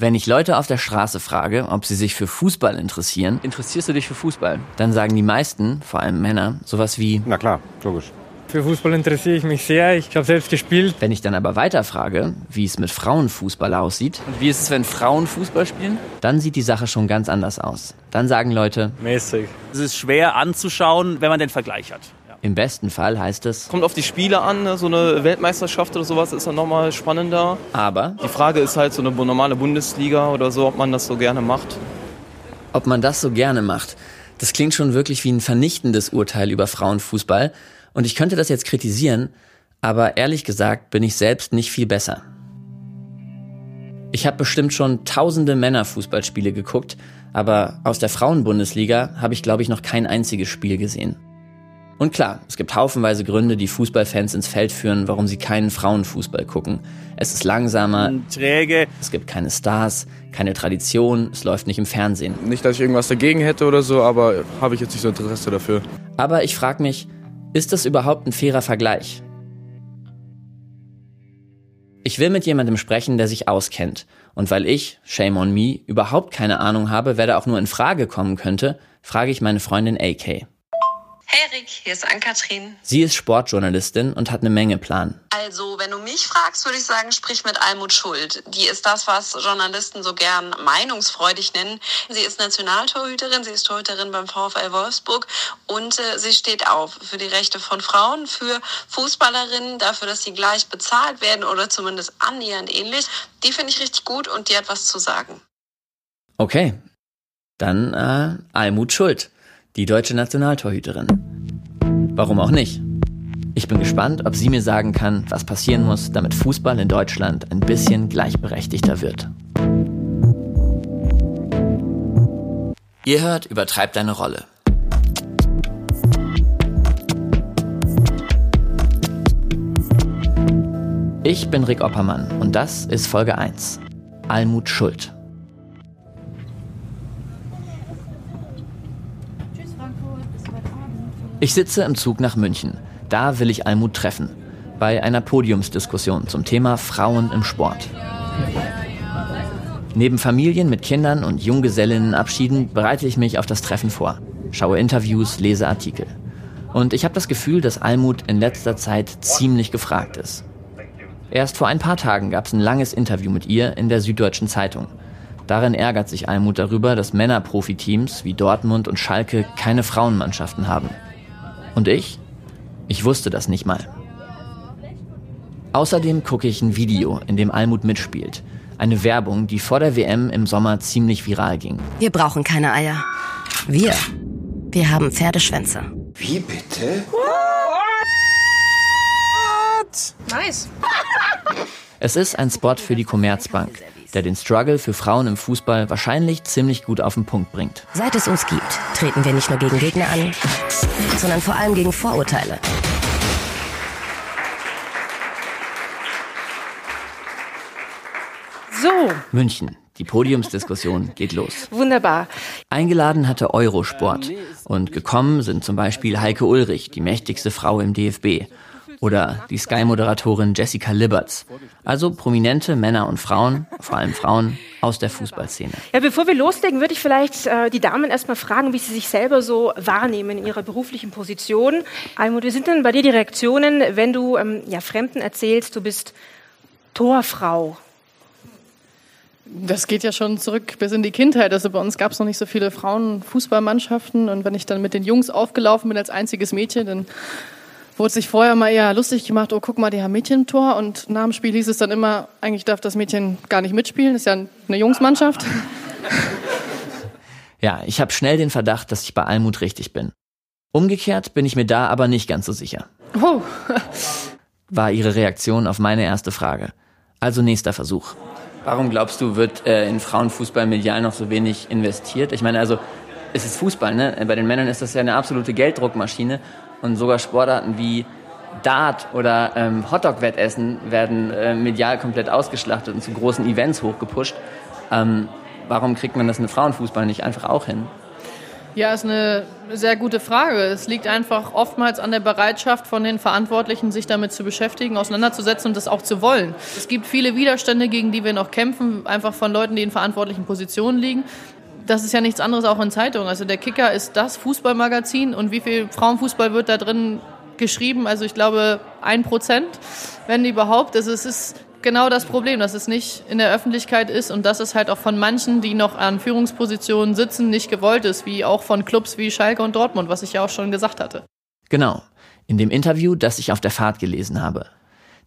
Wenn ich Leute auf der Straße frage, ob sie sich für Fußball interessieren, Interessierst du dich für Fußball? dann sagen die meisten, vor allem Männer, sowas wie, Na klar, logisch. Für Fußball interessiere ich mich sehr. Ich habe selbst gespielt. wenn ich dann aber weiter frage, wie es mit Frauenfußball aussieht, Und wie ist es, wenn Frauen Fußball spielen? dann sieht die Sache schon ganz anders aus. Dann sagen Leute, Mäßig. Es ist schwer anzuschauen, wenn man den Vergleich hat. Im besten Fall heißt es, Kommt auf die Spiele an, ne? so eine Weltmeisterschaft oder sowas ist dann nochmal spannender. aber Die Frage ist halt so eine normale Bundesliga oder so, ob man das so gerne macht. ob man das so gerne macht. Das klingt schon wirklich wie ein vernichtendes Urteil über Frauenfußball. Und ich könnte das jetzt kritisieren, aber ehrlich gesagt bin ich selbst nicht viel besser. Ich habe bestimmt schon tausende Männerfußballspiele geguckt, aber aus der Frauenbundesliga habe ich, glaube ich, noch kein einziges Spiel gesehen. Und klar, es gibt haufenweise Gründe, die Fußballfans ins Feld führen, warum sie keinen Frauenfußball gucken. Es ist langsamer, Träge. es gibt keine Stars, keine Tradition, es läuft nicht im Fernsehen. Nicht, dass ich irgendwas dagegen hätte oder so, aber habe ich jetzt nicht so Interesse dafür. Aber ich frage mich, ist das überhaupt ein fairer Vergleich? Ich will mit jemandem sprechen, der sich auskennt. Und weil ich, shame on me, überhaupt keine Ahnung habe, wer da auch nur in Frage kommen könnte, frage ich meine Freundin AK. Hey Rick, hier ist Ann-Kathrin. Sie ist Sportjournalistin und hat eine Menge Plan. Also, wenn du mich fragst, würde ich sagen, sprich mit Almut Schuld. Die ist das, was Journalisten so gern meinungsfreudig nennen. Sie ist Nationaltorhüterin, sie ist Torhüterin beim VfL Wolfsburg und äh, sie steht auf für die Rechte von Frauen, für Fußballerinnen, dafür, dass sie gleich bezahlt werden oder zumindest annähernd ähnlich. Die finde ich richtig gut und die hat was zu sagen. Okay, dann äh, Almut Schuld, die deutsche Nationaltorhüterin. Warum auch nicht? Ich bin gespannt, ob sie mir sagen kann, was passieren muss, damit Fußball in Deutschland ein bisschen gleichberechtigter wird. Ihr hört, übertreibt deine Rolle. Ich bin Rick Oppermann und das ist Folge 1. Almut Schuld. Ich sitze im Zug nach München. Da will ich Almut treffen. Bei einer Podiumsdiskussion zum Thema Frauen im Sport. Neben Familien mit Kindern und Junggesellinnenabschieden bereite ich mich auf das Treffen vor. Schaue Interviews, lese Artikel. Und ich habe das Gefühl, dass Almut in letzter Zeit ziemlich gefragt ist. Erst vor ein paar Tagen gab es ein langes Interview mit ihr in der Süddeutschen Zeitung. Darin ärgert sich Almut darüber, dass Männerprofiteams wie Dortmund und Schalke keine Frauenmannschaften haben. Und ich? Ich wusste das nicht mal. Außerdem gucke ich ein Video, in dem Almut mitspielt. Eine Werbung, die vor der WM im Sommer ziemlich viral ging. Wir brauchen keine Eier. Wir. Wir haben Pferdeschwänze. Wie bitte? Nice. Es ist ein Spot für die Commerzbank, der den Struggle für Frauen im Fußball wahrscheinlich ziemlich gut auf den Punkt bringt. Seit es uns gibt, treten wir nicht nur gegen Gegner an, sondern vor allem gegen Vorurteile. So, München. Die Podiumsdiskussion geht los. wunderbar. Eingeladen hatte Eurosport und gekommen sind zum Beispiel Heike Ulrich, die mächtigste Frau im DFB, oder die Sky-Moderatorin Jessica Liberts. Also prominente Männer und Frauen, vor allem Frauen, aus der Fußballszene. Ja, bevor wir loslegen, würde ich vielleicht äh, die Damen erstmal fragen, wie sie sich selber so wahrnehmen in ihrer beruflichen Position. Almut, wie sind denn bei dir die Reaktionen, wenn du ähm, ja, Fremden erzählst, du bist Torfrau? Das geht ja schon zurück bis in die Kindheit. Also bei uns gab es noch nicht so viele Frauenfußballmannschaften. Und wenn ich dann mit den Jungs aufgelaufen bin als einziges Mädchen, dann wurde sich vorher mal eher lustig gemacht, oh, guck mal, die haben Mädchen im Tor. Und nach dem Spiel hieß es dann immer, eigentlich darf das Mädchen gar nicht mitspielen. Ist ja eine Jungsmannschaft. Ja, ich habe schnell den Verdacht, dass ich bei Almut richtig bin. Umgekehrt bin ich mir da aber nicht ganz so sicher, Oh, war ihre Reaktion auf meine erste Frage. Also nächster Versuch. Warum glaubst du, wird äh, in Frauenfußball medial noch so wenig investiert? Ich meine, also es ist Fußball, ne? Bei den Männern ist das ja eine absolute Gelddruckmaschine und sogar Sportarten wie Dart oder ähm, Hotdog-Wettessen werden äh, medial komplett ausgeschlachtet und zu großen Events hochgepusht. Ähm, warum kriegt man das in Frauenfußball nicht einfach auch hin? Ja, ist eine sehr gute Frage. Es liegt einfach oftmals an der Bereitschaft von den Verantwortlichen, sich damit zu beschäftigen, auseinanderzusetzen und das auch zu wollen. Es gibt viele Widerstände, gegen die wir noch kämpfen, einfach von Leuten, die in verantwortlichen Positionen liegen. Das ist ja nichts anderes auch in Zeitungen. Also der Kicker ist das Fußballmagazin und wie viel Frauenfußball wird da drin geschrieben? Also ich glaube ein Prozent, wenn überhaupt. Also es ist genau das Problem, dass es nicht in der Öffentlichkeit ist und dass es halt auch von manchen, die noch an Führungspositionen sitzen, nicht gewollt ist, wie auch von Clubs wie Schalke und Dortmund, was ich ja auch schon gesagt hatte. Genau, in dem Interview, das ich auf der Fahrt gelesen habe.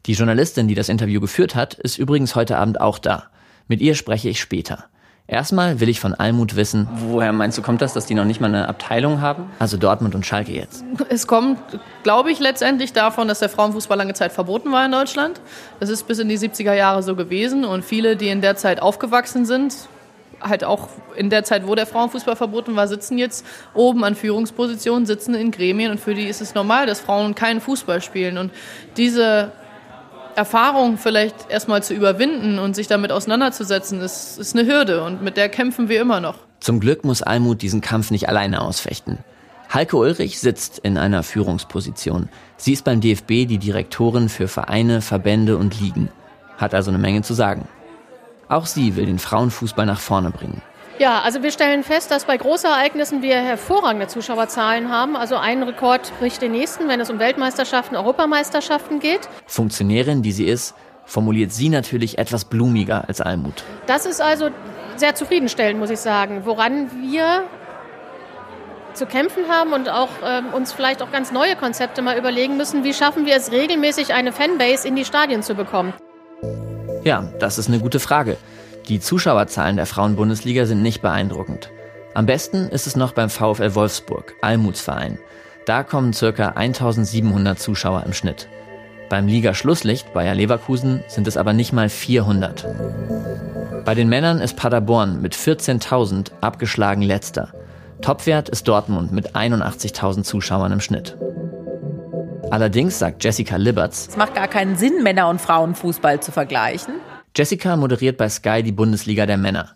Die Journalistin, die das Interview geführt hat, ist übrigens heute Abend auch da. Mit ihr spreche ich später. Erstmal will ich von Almut wissen. Woher meinst du, kommt das, dass die noch nicht mal eine Abteilung haben? Also Dortmund und Schalke jetzt. Es kommt, glaube ich, letztendlich davon, dass der Frauenfußball lange Zeit verboten war in Deutschland. Das ist bis in die 70er Jahre so gewesen und viele, die in der Zeit aufgewachsen sind, halt auch in der Zeit, wo der Frauenfußball verboten war, sitzen jetzt oben an Führungspositionen, sitzen in Gremien und für die ist es normal, dass Frauen keinen Fußball spielen. Und diese Erfahrung vielleicht erstmal zu überwinden und sich damit auseinanderzusetzen, ist, ist eine Hürde und mit der kämpfen wir immer noch. Zum Glück muss Almut diesen Kampf nicht alleine ausfechten. Heike Ulrich sitzt in einer Führungsposition. Sie ist beim DFB die Direktorin für Vereine, Verbände und Ligen, hat also eine Menge zu sagen. Auch sie will den Frauenfußball nach vorne bringen. Ja, also wir stellen fest, dass bei Großereignissen wir hervorragende Zuschauerzahlen haben. Also ein Rekord bricht den nächsten, wenn es um Weltmeisterschaften, Europameisterschaften geht. Funktionärin, die sie ist, formuliert sie natürlich etwas blumiger als Almut. Das ist also sehr zufriedenstellend, muss ich sagen. Woran wir zu kämpfen haben und auch ähm, uns vielleicht auch ganz neue Konzepte mal überlegen müssen, wie schaffen wir es regelmäßig, eine Fanbase in die Stadien zu bekommen. Ja, das ist eine gute Frage. Die Zuschauerzahlen der Frauenbundesliga sind nicht beeindruckend. Am besten ist es noch beim VfL Wolfsburg, Almutsverein. Da kommen ca. 1700 Zuschauer im Schnitt. Beim Liga-Schlusslicht Bayer Leverkusen sind es aber nicht mal 400. Bei den Männern ist Paderborn mit 14.000 abgeschlagen letzter. Topwert ist Dortmund mit 81.000 Zuschauern im Schnitt. Allerdings sagt Jessica Liberts, es macht gar keinen Sinn, Männer- und Frauenfußball zu vergleichen. Jessica moderiert bei Sky die Bundesliga der Männer.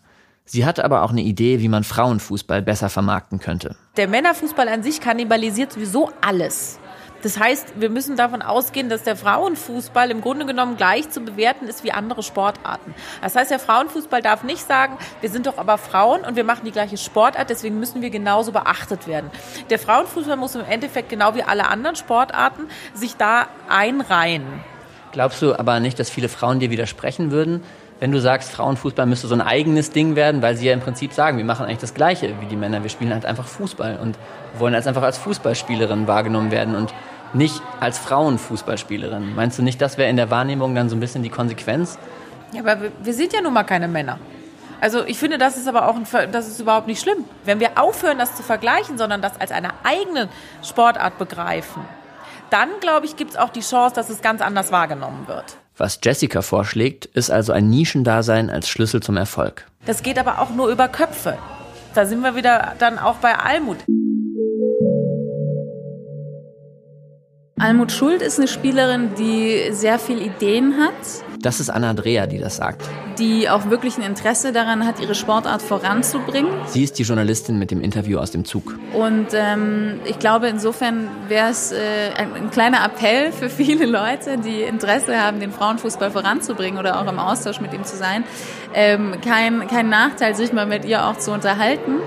Sie hat aber auch eine Idee, wie man Frauenfußball besser vermarkten könnte. Der Männerfußball an sich kannibalisiert sowieso alles. Das heißt, wir müssen davon ausgehen, dass der Frauenfußball im Grunde genommen gleich zu bewerten ist wie andere Sportarten. Das heißt, der Frauenfußball darf nicht sagen, wir sind doch aber Frauen und wir machen die gleiche Sportart, deswegen müssen wir genauso beachtet werden. Der Frauenfußball muss im Endeffekt genau wie alle anderen Sportarten sich da einreihen. Glaubst du aber nicht, dass viele Frauen dir widersprechen würden, wenn du sagst, Frauenfußball müsste so ein eigenes Ding werden, weil sie ja im Prinzip sagen, wir machen eigentlich das Gleiche wie die Männer. Wir spielen halt einfach Fußball und wollen als einfach als Fußballspielerin wahrgenommen werden und nicht als Frauenfußballspielerin. Meinst du nicht, das wäre in der Wahrnehmung dann so ein bisschen die Konsequenz? Ja, aber wir, sind ja nun mal keine Männer. Also ich finde, das ist aber auch ein, das ist überhaupt nicht schlimm. Wenn wir aufhören, das zu vergleichen, sondern das als eine eigene Sportart begreifen, dann, glaube ich, gibt es auch die Chance, dass es ganz anders wahrgenommen wird. Was Jessica vorschlägt, ist also ein Nischendasein als Schlüssel zum Erfolg. Das geht aber auch nur über Köpfe. Da sind wir wieder dann auch bei Almut. Almut Schuld ist eine Spielerin, die sehr viel Ideen hat. Das ist Anna Dreher, die das sagt. Die auch wirklich ein Interesse daran hat, ihre Sportart voranzubringen. Sie ist die Journalistin mit dem Interview aus dem Zug. Und ähm, ich glaube, insofern wäre es äh, ein, ein, kleiner Appell für viele Leute, die Interesse haben, den Frauenfußball voranzubringen oder auch im Austausch mit ihm zu sein. Ähm, kein, kein Nachteil, sich mal mit ihr auch zu unterhalten.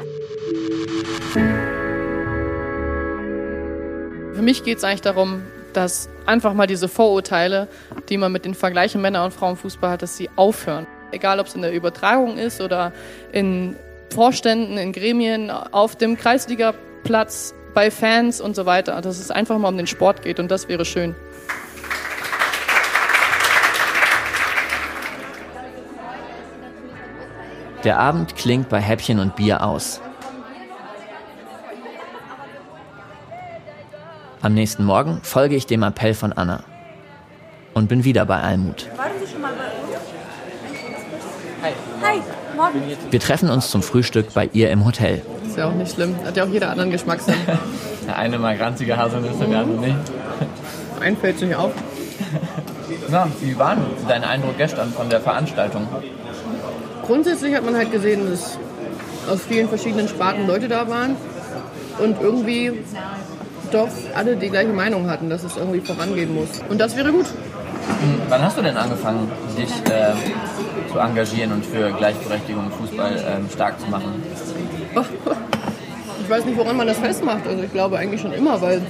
Für mich geht es eigentlich darum, dass einfach mal diese Vorurteile, die man mit den Vergleichen Männer- und Frauenfußball hat, dass sie aufhören. Egal, ob es in der Übertragung ist oder in Vorständen, in Gremien, auf dem Kreisligaplatz, bei Fans und so weiter. Dass es einfach mal um den Sport geht und das wäre schön. Der Abend klingt bei Häppchen und Bier aus. Am nächsten Morgen folge ich dem Appell von Anna und bin wieder bei Almut. Warten Sie schon mal bei uns? Hi. Hi, morgen. Wir treffen uns zum Frühstück bei ihr im Hotel. Ist ja auch nicht schlimm. Hat ja auch jeder anderen Geschmackssinn. Der eine mal ranzige Haselnüsse, der andere nicht. Ein fällt sich auf. Na, wie war denn dein Eindruck gestern von der Veranstaltung? Grundsätzlich hat man halt gesehen, dass aus vielen verschiedenen Sparten Leute da waren. und irgendwie doch alle die gleiche Meinung hatten, dass es irgendwie vorangehen muss. Und das wäre gut. Hm, wann hast du denn angefangen, dich äh, zu engagieren und für Gleichberechtigung im Fußball äh, stark zu machen? Ich weiß nicht, woran man das festmacht. Also ich glaube eigentlich schon immer, weil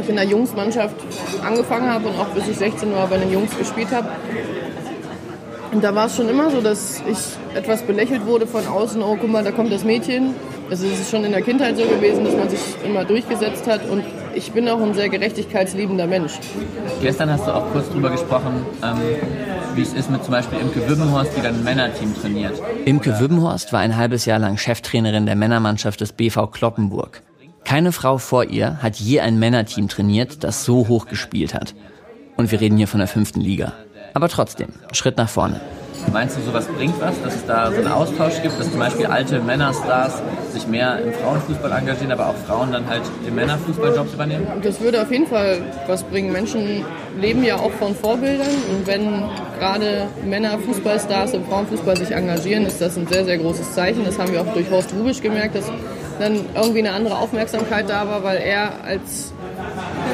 ich in der Jungsmannschaft angefangen habe und auch bis ich 16 war bei den Jungs gespielt habe. Und da war es schon immer so, dass ich etwas belächelt wurde von außen. Oh, guck mal, da kommt das Mädchen. Also es ist schon in der Kindheit so gewesen, dass man sich immer durchgesetzt hat. Und ich bin auch ein sehr gerechtigkeitsliebender Mensch. Gestern hast du auch kurz darüber gesprochen, ähm, wie es ist mit zum Beispiel Imke Wübbenhorst, die dann ein Männerteam trainiert. Imke Wübbenhorst war ein halbes Jahr lang Cheftrainerin der Männermannschaft des BV Kloppenburg. Keine Frau vor ihr hat je ein Männerteam trainiert, das so hoch gespielt hat. Und wir reden hier von der fünften Liga. Aber trotzdem, Schritt nach vorne. Meinst du, sowas bringt was, dass es da so einen Austausch gibt, dass zum Beispiel alte Männerstars sich mehr im Frauenfußball engagieren, aber auch Frauen dann halt den Männerfußballjobs übernehmen? Das würde auf jeden Fall was bringen. Menschen leben ja auch von Vorbildern und wenn gerade Männerfußballstars im Frauenfußball sich engagieren, ist das ein sehr, sehr großes Zeichen. Das haben wir auch durch Horst Rubisch gemerkt, dass dann irgendwie eine andere Aufmerksamkeit da war, weil er als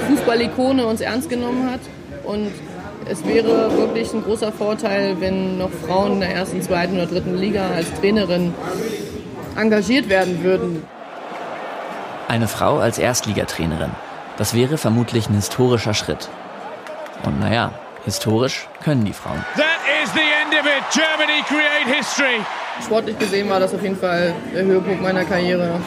Fußballikone uns ernst genommen hat. Und es wäre wirklich ein großer Vorteil, wenn noch Frauen in der ersten, zweiten oder dritten Liga als Trainerin engagiert werden würden. Eine Frau als Erstligatrainerin. Das wäre vermutlich ein historischer Schritt. Und naja, historisch können die Frauen. That is the end of it. Germany create history. Sportlich gesehen war das auf jeden Fall der Höhepunkt meiner Karriere.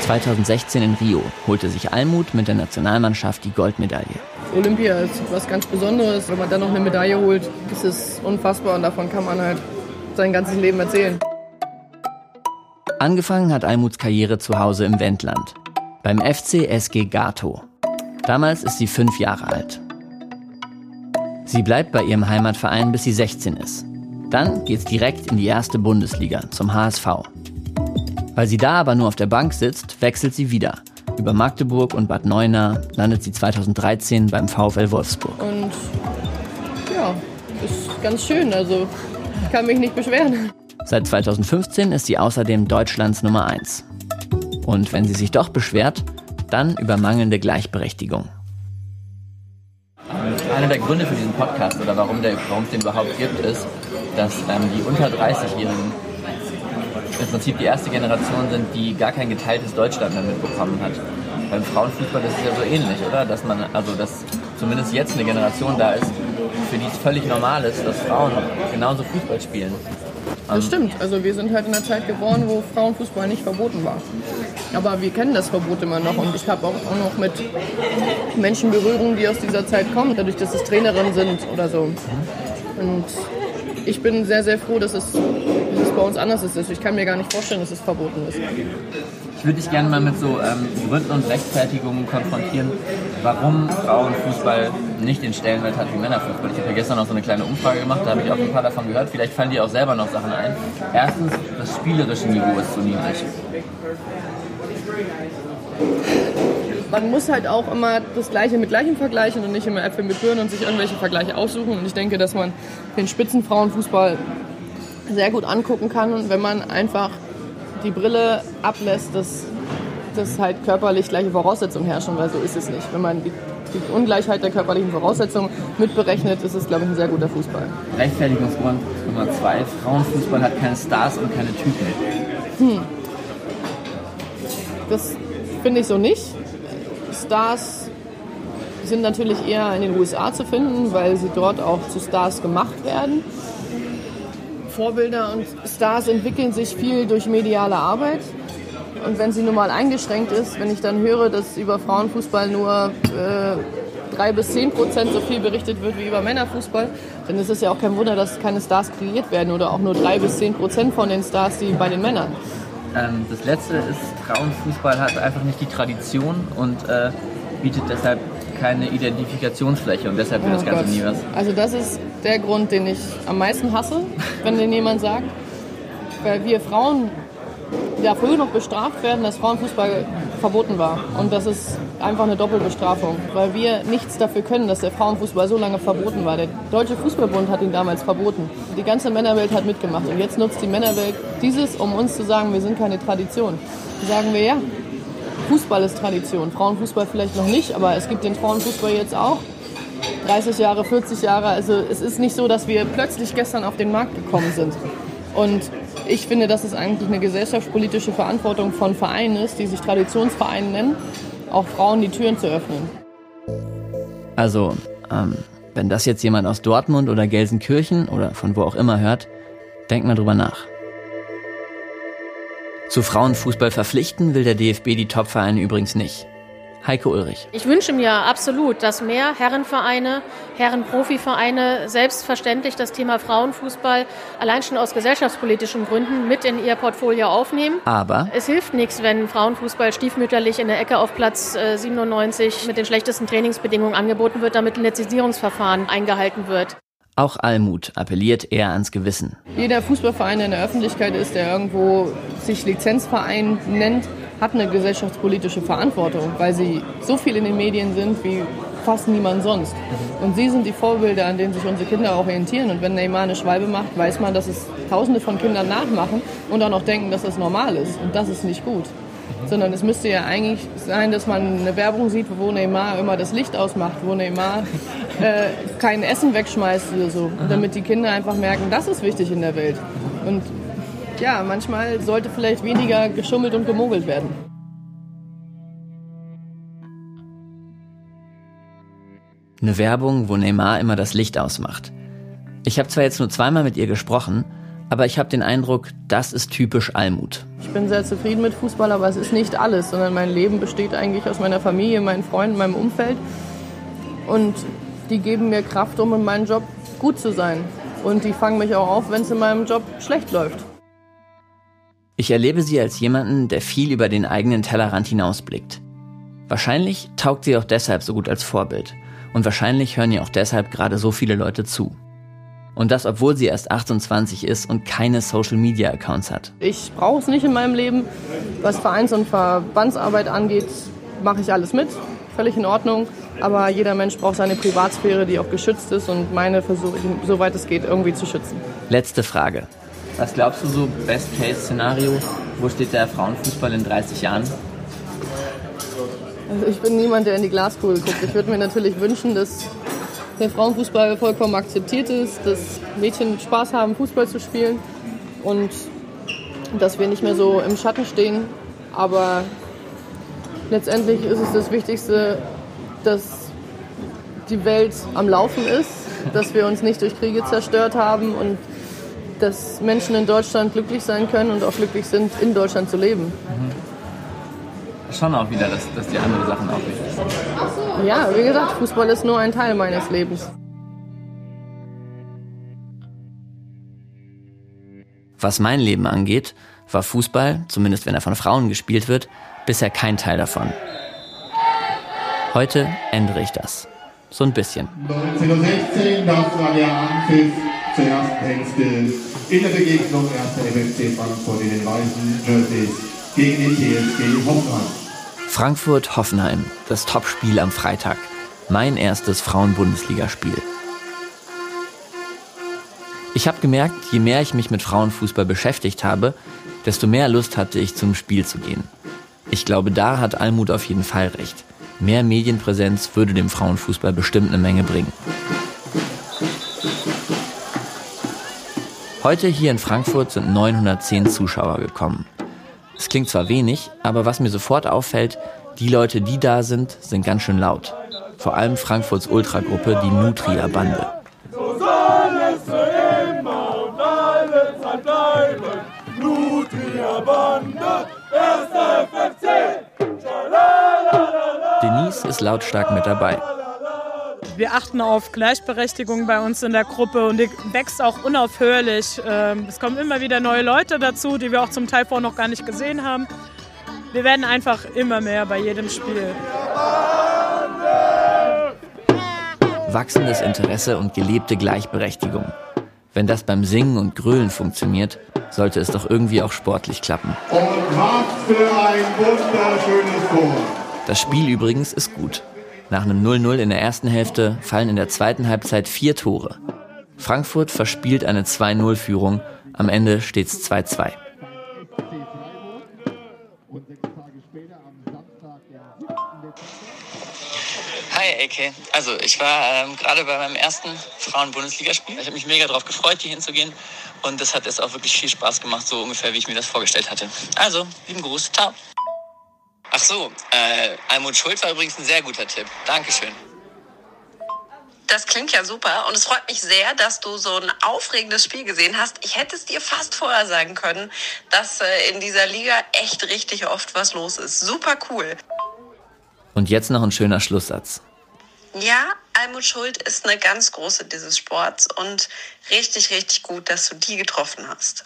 2016 in Rio holte sich Almut mit der Nationalmannschaft die Goldmedaille. Olympia ist was ganz Besonderes. Wenn man dann noch eine Medaille holt, ist es unfassbar und davon kann man halt sein ganzes Leben erzählen. Angefangen hat Almuts Karriere zu Hause im Wendland, beim FC SG Gato. Damals ist sie fünf Jahre alt. Sie bleibt bei ihrem Heimatverein, bis sie 16 ist. Dann geht's direkt in die erste Bundesliga, zum HSV. Weil sie da aber nur auf der Bank sitzt, wechselt sie wieder. Über Magdeburg und Bad Neuenahr landet sie 2013 beim VfL Wolfsburg. Und ja, ist ganz schön. Also ich kann mich nicht beschweren. Seit 2015 ist sie außerdem Deutschlands Nummer 1. Und wenn sie sich doch beschwert, dann über mangelnde Gleichberechtigung. Einer der Gründe für diesen Podcast oder warum, der, warum es den überhaupt gibt, ist, dass ähm, die unter 30-Jährigen im Prinzip die erste Generation sind, die gar kein geteiltes Deutschland mehr mitbekommen hat. Beim Frauenfußball ist es ja so ähnlich, oder? Dass man, also dass zumindest jetzt eine Generation da ist, für die es völlig normal ist, dass Frauen genauso Fußball spielen. Das ähm, stimmt. Also wir sind halt in einer Zeit geboren, wo Frauenfußball nicht verboten war. Aber wir kennen das Verbot immer noch und ich habe auch, auch noch mit Menschen Berührung, die aus dieser Zeit kommen, dadurch, dass es Trainerinnen sind oder so. Und ich bin sehr, sehr froh, dass es bei uns anders ist. Also ich kann mir gar nicht vorstellen, dass es verboten ist. Ich würde dich gerne mal mit so ähm, Gründen und Rechtfertigungen konfrontieren, warum Frauenfußball nicht den Stellenwert hat wie Männerfußball. Ich habe ja gestern noch so eine kleine Umfrage gemacht, da habe ich auch ein paar davon gehört. Vielleicht fallen dir auch selber noch Sachen ein. Erstens, das spielerische Niveau ist zu niedrig man muss halt auch immer das Gleiche mit Gleichem vergleichen und nicht immer Äpfel mit Birnen und sich irgendwelche Vergleiche aussuchen. Und ich denke, dass man den Spitzenfrauenfußball sehr gut angucken kann, wenn man einfach die Brille ablässt, dass, dass halt körperlich gleiche Voraussetzungen herrschen, weil so ist es nicht. Wenn man die, die Ungleichheit der körperlichen Voraussetzungen mitberechnet, ist es, glaube ich, ein sehr guter Fußball. Rechtfertigungsgrund Nummer zwei, Frauenfußball hat keine Stars und keine Typen. Hm. Das finde ich so nicht. Stars sind natürlich eher in den USA zu finden, weil sie dort auch zu Stars gemacht werden. Vorbilder und Stars entwickeln sich viel durch mediale Arbeit. Und wenn sie nun mal eingeschränkt ist, wenn ich dann höre, dass über Frauenfußball nur äh, drei bis zehn Prozent so viel berichtet wird wie über Männerfußball, dann ist es ja auch kein Wunder, dass keine Stars kreiert werden oder auch nur drei bis zehn Prozent von den Stars, die bei den Männern. Ähm, das letzte ist, Frauenfußball hat einfach nicht die Tradition und äh, bietet deshalb keine Identifikationsfläche und deshalb wird oh das Ganze Gott. nie was. Also das ist der Grund, den ich am meisten hasse, wenn den jemand sagt. Weil wir Frauen ja früher noch bestraft werden, dass Frauenfußball verboten war. Und das ist einfach eine Doppelbestrafung, weil wir nichts dafür können, dass der Frauenfußball so lange verboten war. Der Deutsche Fußballbund hat ihn damals verboten. Die ganze Männerwelt hat mitgemacht. Und jetzt nutzt die Männerwelt dieses, um uns zu sagen, wir sind keine Tradition. Sagen wir, ja, Fußball ist Tradition. Frauenfußball vielleicht noch nicht, aber es gibt den Frauenfußball jetzt auch. 30 Jahre, 40 Jahre. Also es ist nicht so, dass wir plötzlich gestern auf den Markt gekommen sind. Und ich finde, dass es eigentlich eine gesellschaftspolitische Verantwortung von Vereinen ist, die sich Traditionsvereine nennen, auch Frauen die Türen zu öffnen. Also, ähm, wenn das jetzt jemand aus Dortmund oder Gelsenkirchen oder von wo auch immer hört, denkt mal drüber nach. Zu Frauenfußball verpflichten will der DFB die Topvereine übrigens nicht. Heike Ulrich. Ich wünsche mir absolut, dass mehr Herrenvereine, Herrenprofivereine selbstverständlich das Thema Frauenfußball allein schon aus gesellschaftspolitischen Gründen mit in ihr Portfolio aufnehmen. Aber es hilft nichts, wenn Frauenfußball stiefmütterlich in der Ecke auf Platz 97 äh, mit den schlechtesten Trainingsbedingungen angeboten wird, damit ein Lizenzierungsverfahren eingehalten wird. Auch Almut appelliert eher ans Gewissen. Jeder Fußballverein, der in der Öffentlichkeit ist, der irgendwo sich Lizenzverein nennt, hat eine gesellschaftspolitische Verantwortung, weil sie so viel in den Medien sind wie fast niemand sonst. Und sie sind die Vorbilder, an denen sich unsere Kinder orientieren. Und wenn Neymar eine Schwalbe macht, weiß man, dass es Tausende von Kindern nachmachen und auch denken, dass das normal ist. Und das ist nicht gut sondern es müsste ja eigentlich sein, dass man eine Werbung sieht, wo Neymar immer das Licht ausmacht, wo Neymar äh, kein Essen wegschmeißt oder so, damit die Kinder einfach merken, das ist wichtig in der Welt. Und ja, manchmal sollte vielleicht weniger geschummelt und gemogelt werden. Eine Werbung, wo Neymar immer das Licht ausmacht. Ich habe zwar jetzt nur zweimal mit ihr gesprochen, aber ich habe den Eindruck, das ist typisch Almut. Ich bin sehr zufrieden mit Fußball, aber es ist nicht alles, sondern mein Leben besteht eigentlich aus meiner Familie, meinen Freunden, meinem Umfeld. Und die geben mir Kraft, um in meinem Job gut zu sein. Und die fangen mich auch auf, wenn es in meinem Job schlecht läuft. Ich erlebe sie als jemanden, der viel über den eigenen Tellerrand hinausblickt. Wahrscheinlich taugt sie auch deshalb so gut als Vorbild. Und wahrscheinlich hören ihr auch deshalb gerade so viele Leute zu. Und das, obwohl sie erst 28 ist und keine Social-Media-Accounts hat. Ich brauche es nicht in meinem Leben. Was Vereins- und Verbandsarbeit angeht, mache ich alles mit. Völlig in Ordnung. Aber jeder Mensch braucht seine Privatsphäre, die auch geschützt ist. Und meine versuche ich, soweit es geht, irgendwie zu schützen. Letzte Frage. Was glaubst du so, Best-Case-Szenario? Wo steht der Frauenfußball in 30 Jahren? Also ich bin niemand, der in die Glaskugel guckt. Ich würde mir natürlich wünschen, dass der Frauenfußball vollkommen akzeptiert ist, dass Mädchen Spaß haben, Fußball zu spielen und dass wir nicht mehr so im Schatten stehen. Aber letztendlich ist es das Wichtigste, dass die Welt am Laufen ist, dass wir uns nicht durch Kriege zerstört haben und dass Menschen in Deutschland glücklich sein können und auch glücklich sind, in Deutschland zu leben. Mhm schon auch wieder, dass, dass die anderen Sachen auch wichtig sind. Ja, wie gesagt, Fußball ist nur ein Teil meines Lebens. Was mein Leben angeht, war Fußball, zumindest wenn er von Frauen gespielt wird, bisher kein Teil davon. Heute ändere ich das. So ein bisschen. 19.16 das war der Anpfiff zur ersten Hälfte in der Begegnung 1. MFC Frankfurt in den weißen Jerseys gegen den TSG Hoffenheim. Frankfurt-Hoffenheim, das Topspiel am Freitag. Mein erstes Frauen-Bundesligaspiel. Ich habe gemerkt, je mehr ich mich mit Frauenfußball beschäftigt habe, desto mehr Lust hatte ich zum Spiel zu gehen. Ich glaube, da hat Almut auf jeden Fall recht. Mehr Medienpräsenz würde dem Frauenfußball bestimmt eine Menge bringen. Heute hier in Frankfurt sind 910 Zuschauer gekommen. Es klingt zwar wenig, aber was mir sofort auffällt, die Leute, die da sind, sind ganz schön laut. Vor allem Frankfurts Ultragruppe, die Nutria Bande. So soll es für immer und alle Zeit. Nutria Bande, erster FFC. Denise ist lautstark mit dabei. Wir achten auf Gleichberechtigung bei uns in der Gruppe und die wächst auch unaufhörlich. Ähm, es kommen immer wieder neue Leute dazu, die wir auch zum Teil vorher noch gar nicht gesehen haben. Wir werden einfach immer mehr bei jedem Spiel. Wachsendes Interesse und gelebte Gleichberechtigung. Wenn das beim Singen und Grölen funktioniert, sollte es doch irgendwie auch sportlich klappen. Und was für ein wunderschönes Tor. Das Spiel übrigens ist gut. Nach einem 0-0 in der ersten Hälfte fallen in der zweiten Halbzeit vier Tore. Frankfurt verspielt eine 2-0-Führung, am Ende steht es 2-2. Hi, AK. Also, ich war ähm, gerade bei meinem ersten Frauen-Bundesligaspiel. Ich habe mich mega darauf gefreut, hier hinzugehen. Und das hat jetzt auch wirklich viel Spaß gemacht, so ungefähr, wie ich mir das vorgestellt hatte. Also, lieben Gruß. Ciao. Ach so, äh, Almut Schulz war übrigens ein sehr guter Tipp. Dankeschön. Das klingt ja super und es freut mich sehr, dass du so ein aufregendes Spiel gesehen hast. Ich hätte es dir fast vorher sagen können, dass äh, in dieser Liga echt richtig oft was los ist. Super cool. Und jetzt noch ein schöner Schlusssatz. Ja, Almut Schuld ist eine ganz große dieses Sports und richtig, richtig gut, dass du die getroffen hast.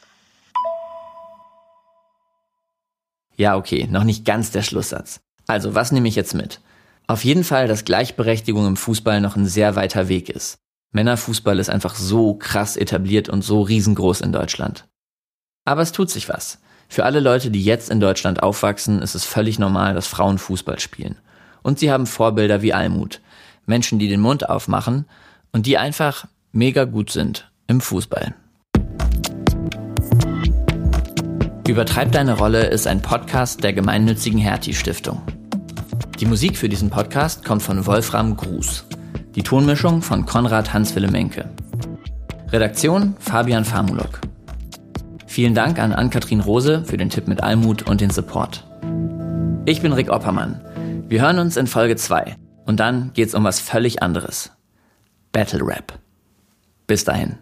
Ja, okay, noch nicht ganz der Schlusssatz. Also, was nehme ich jetzt mit? Auf jeden Fall, dass Gleichberechtigung im Fußball noch ein sehr weiter Weg ist. Männerfußball ist einfach so krass etabliert und so riesengroß in Deutschland. Aber es tut sich was. Für alle Leute, die jetzt in Deutschland aufwachsen, ist es völlig normal, dass Frauen Fußball spielen. Und sie haben Vorbilder wie Almut. Menschen, die den Mund aufmachen und die einfach mega gut sind im Fußball. Übertreib deine Rolle ist ein Podcast der gemeinnützigen Hertie Stiftung. Die Musik für diesen Podcast kommt von Wolfram Gruß. Die Tonmischung von Konrad Hans-Willemenke. Redaktion Fabian Famulok. Vielen Dank an Ann-Kathrin Rose für den Tipp mit Almut und den Support. Ich bin Rick Oppermann. Wir hören uns in Folge 2 und dann geht's um was völlig anderes. Battle Rap. Bis dahin.